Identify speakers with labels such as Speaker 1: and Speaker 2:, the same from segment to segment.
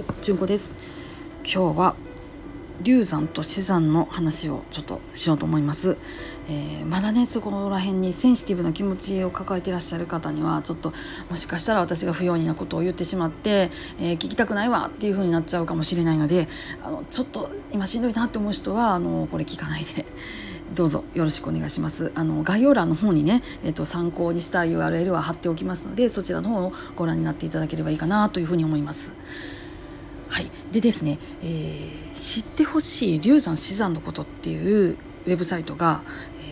Speaker 1: はい純子です。今日は流産と死産の話をちょっとしようと思います、えー、まだねそこら辺にセンシティブな気持ちを抱えていらっしゃる方にはちょっともしかしたら私が不用意なことを言ってしまって、えー、聞きたくないわっていう風になっちゃうかもしれないのであのちょっと今しんどいなって思う人はあのこれ聞かないで。どうぞよろしくお願いします。あの概要欄の方にね、えっと、参考にした URL は貼っておきますのでそちらの方をご覧になっていただければいいかなというふうに思います。はい。でですね、えー、知ってほしい流産死産のことっていうウェブサイトが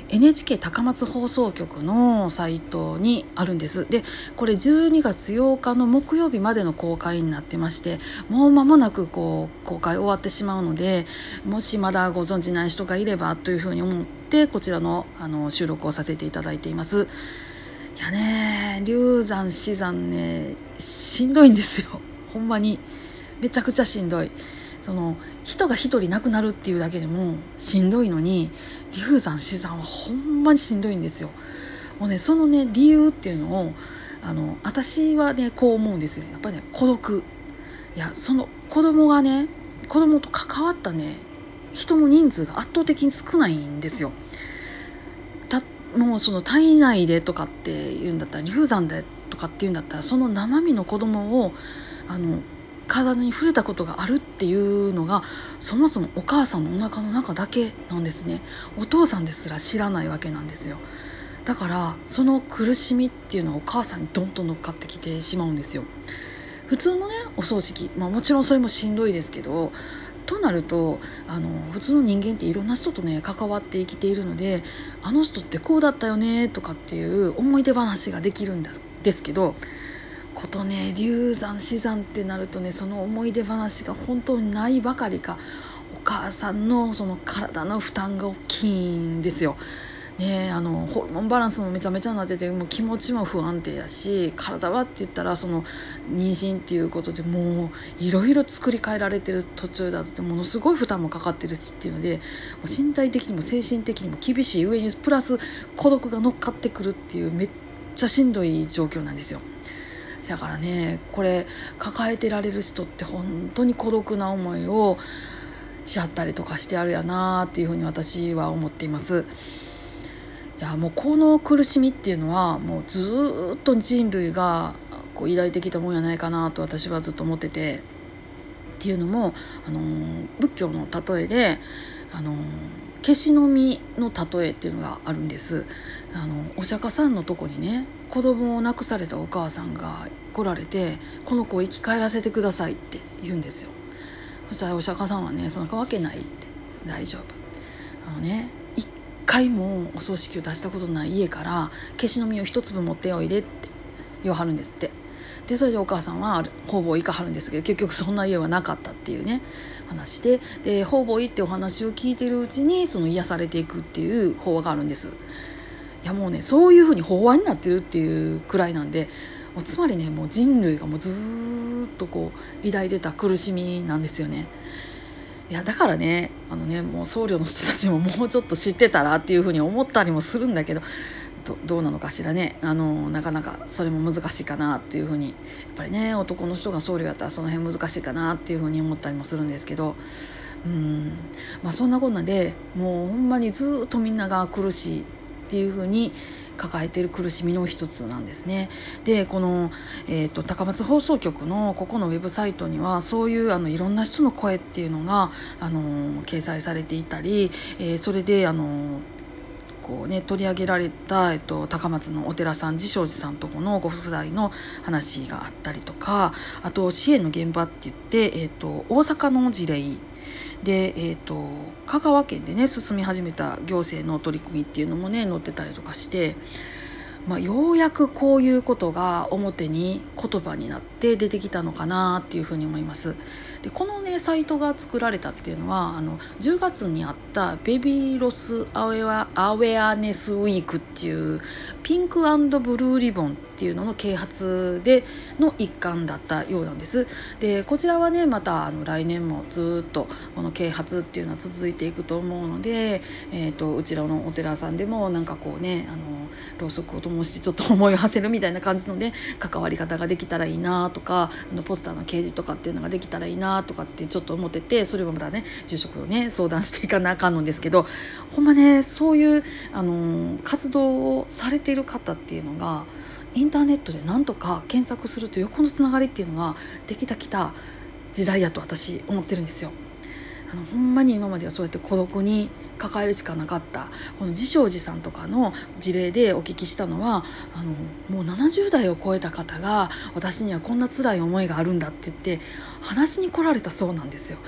Speaker 1: NHK 高松放送局のサイトにあるんです。でこれ12月8日の木曜日までの公開になってましてもう間もなくこう公開終わってしまうのでもしまだご存じない人がいればというふうに思ってこちらのあの収録をさせていただいています。いやね流産死産ねしんどいんですよ。ほんまに。めちゃくちゃしんどいその人が一人亡くなるっていうだけでもしんどいのに流産死産はほんまにしんどいんですよ。もうねそのね理由っていうのをあの私はねこう思うんですよやっぱりね孤独いやその子供がね子供と関わったね人の人数が圧倒的に少ないんですよ。たもうその体内でとかって言うんだったら流産でとかっていうんだったらその生身の子供をあの体に触れたことがあるっていうのがそもそもお母さんのお腹の中だけなんですね。お父さんですら知らないわけなんですよ。だからその苦しみっていうのはお母さんにどんどん乗っかってきてしまうんですよ。普通のねお葬式、まあ、もちろんそれもしんどいですけどとなるとあの普通の人間っていろんな人とね関わって生きているのであの人ってこうだったよねとかっていう思い出話ができるんですけどことね流産死産ってなるとねその思い出話が本当にないばかりかお母さんのその体の負担が大きいんですよ。ね、あのホルモンバランスもめちゃめちゃなっててもう気持ちも不安定やし体はって言ったらその妊娠っていうことでもういろいろ作り変えられてる途中だってものすごい負担もかかってるしっていうのでもう身体的にも精神的にも厳しい上にプラス孤独が乗っかってくるっていうめっちゃしんどい状況なんですよ。だからねこれ抱えてられる人って本当に孤独な思いをしはったりとかしてあるやなっていうふうに私は思っています。いやもうこの苦しみっていうのはもうずっと人類がこう抱いてきたもんやないかなと私はずっと思っててっていうのもあの仏教の例えであの消しの実の例えっていうのがあるんです。あのお釈迦さんのとこにね子供を亡くされたお母さんが来られて「この子を生き返らせてください」って言うんですよ。そしたらお釈迦さんはね「そんなわけない」って「大丈夫」あのね一回もお葬式を出したことない家から消しの実を一粒持っておいでって言わはるんですって。でそれでお母さんは方々行かはるんですけど結局そんな家はなかったっていうね。話でで方々行ってお話を聞いてるうちにその癒されていくっていう法話があるんです。いやもうねそういうふうに法話になってるっていうくらいなんでもうつまりねもう人類がもうずっとこう抱いてた苦しみなんですよね。いやだからねあのねもう僧侶の人たちももうちょっと知ってたらっていうふうに思ったりもするんだけどどどうなのかしらね。あのなかなかそれも難しいかなっていうふうにやっぱりね男の人が僧侶やったらその辺難しいかなっていうふうに思ったりもするんですけど。うん。まあそんなこんなでもうほんまにずっとみんなが苦しいっていうふうに抱えている苦しみの一つなんですね。でこの、えーと、高松放送局のここのウェブサイトにはそういうあのいろんな人の声っていうのがあの掲載されていたり、えー、それであのこうね取り上げられた、えっと、高松のお寺さん自正寺さんとこのご夫妻の話があったりとかあと支援の現場って言って、えっと、大阪の事例で、えーと、香川県でね進み始めた行政の取り組みっていうのもね載ってたりとかして、まあ、ようやくこういうことが表に言葉になって出てきたのかなっていうふうに思います。でこのねサイトが作られたっていうのはあの10月にあったベビーロスアウェアアウェアネスウィークっていうピンクブルーリボンっていうのの啓発での一環だったようなんです。でこちらはねまたあの来年もずっとこの啓発っていうのは続いていくと思うので、えーと、うちらのお寺さんでもなんかこうねあのろうそくを灯してちょっと思いを馳せるみたいな感じのね関わり方ができたらいいなとかあのポスターの掲示とかっていうのができたらいいなとかってちょっと思っててそれはまたね住職をね相談していかなあかんのですけどほんまねそういうあの活動をされている方っていうのがインターネットでなんとか検索すると横のつながりっていうのができたきた時代やと私思ってるんですよ。あのほんまに今まではそうやって孤独に抱えるしかなかった。この自正寺さんとかの事例でお聞きしたのはあのもう70代を超えた方が私にはこんな辛い思いがあるんだって言って話に来られたそうなんですよ。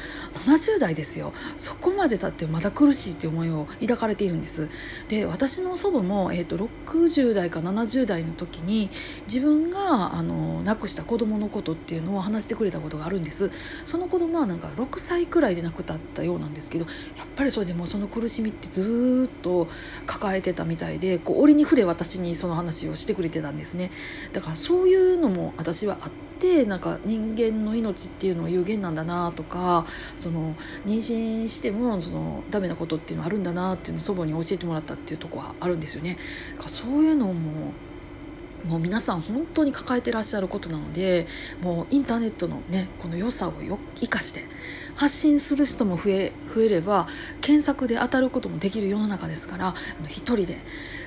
Speaker 1: 70代ですよ。そこまでたってまだ苦しいって思いを抱かれているんです。で私の祖母も、えーと、60代か70代の時に自分があの亡くした子供のことっていうのを話してくれたことがあるんです。その子供はなんか6歳くらいで亡くなったようなんですけどやっぱりそれでもその苦苦しみってずっと抱えてたみたいでこう折に触れ私にその話をしてくれてたんですねだからそういうのも私はあってなんか人間の命っていうのは有限なんだなとかその妊娠してもそのダメなことっていうのはあるんだなっていうのを祖母に教えてもらったっていうとこはあるんですよね。そういうのももう皆さん本当に抱えてらっしゃることなのでもうインターネットのねこの良さをよ生かして発信する人も増え増えれば検索で当たることもできる世の中ですからあの一人で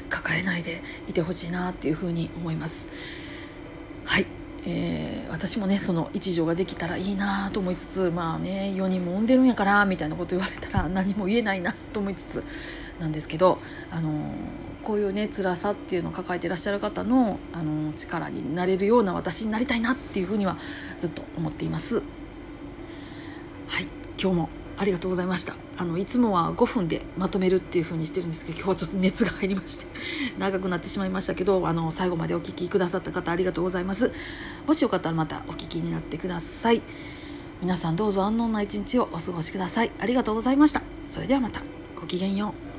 Speaker 1: 抱えないでいてほしいなっていうふうに思います。はい、えー、私もねその一助ができたらいいなと思いつつまあね4人も産んでるんやからみたいなこと言われたら何も言えないなと思いつつなんですけどあのこういうね辛さっていうのを抱えていらっしゃる方のあの力になれるような私になりたいなっていうふうにはずっと思っています。はい。今日もありがとうございました。あのいつもは5分でまとめるっていう風にしてるんですけど今日はちょっと熱が入りまして 長くなってしまいましたけどあの最後までお聴きくださった方ありがとうございます。もしよかったらまたお聞きになってください。皆さんどうぞ安穏な一日をお過ごしください。ありがとうございました。それではまた。ごきげんよう。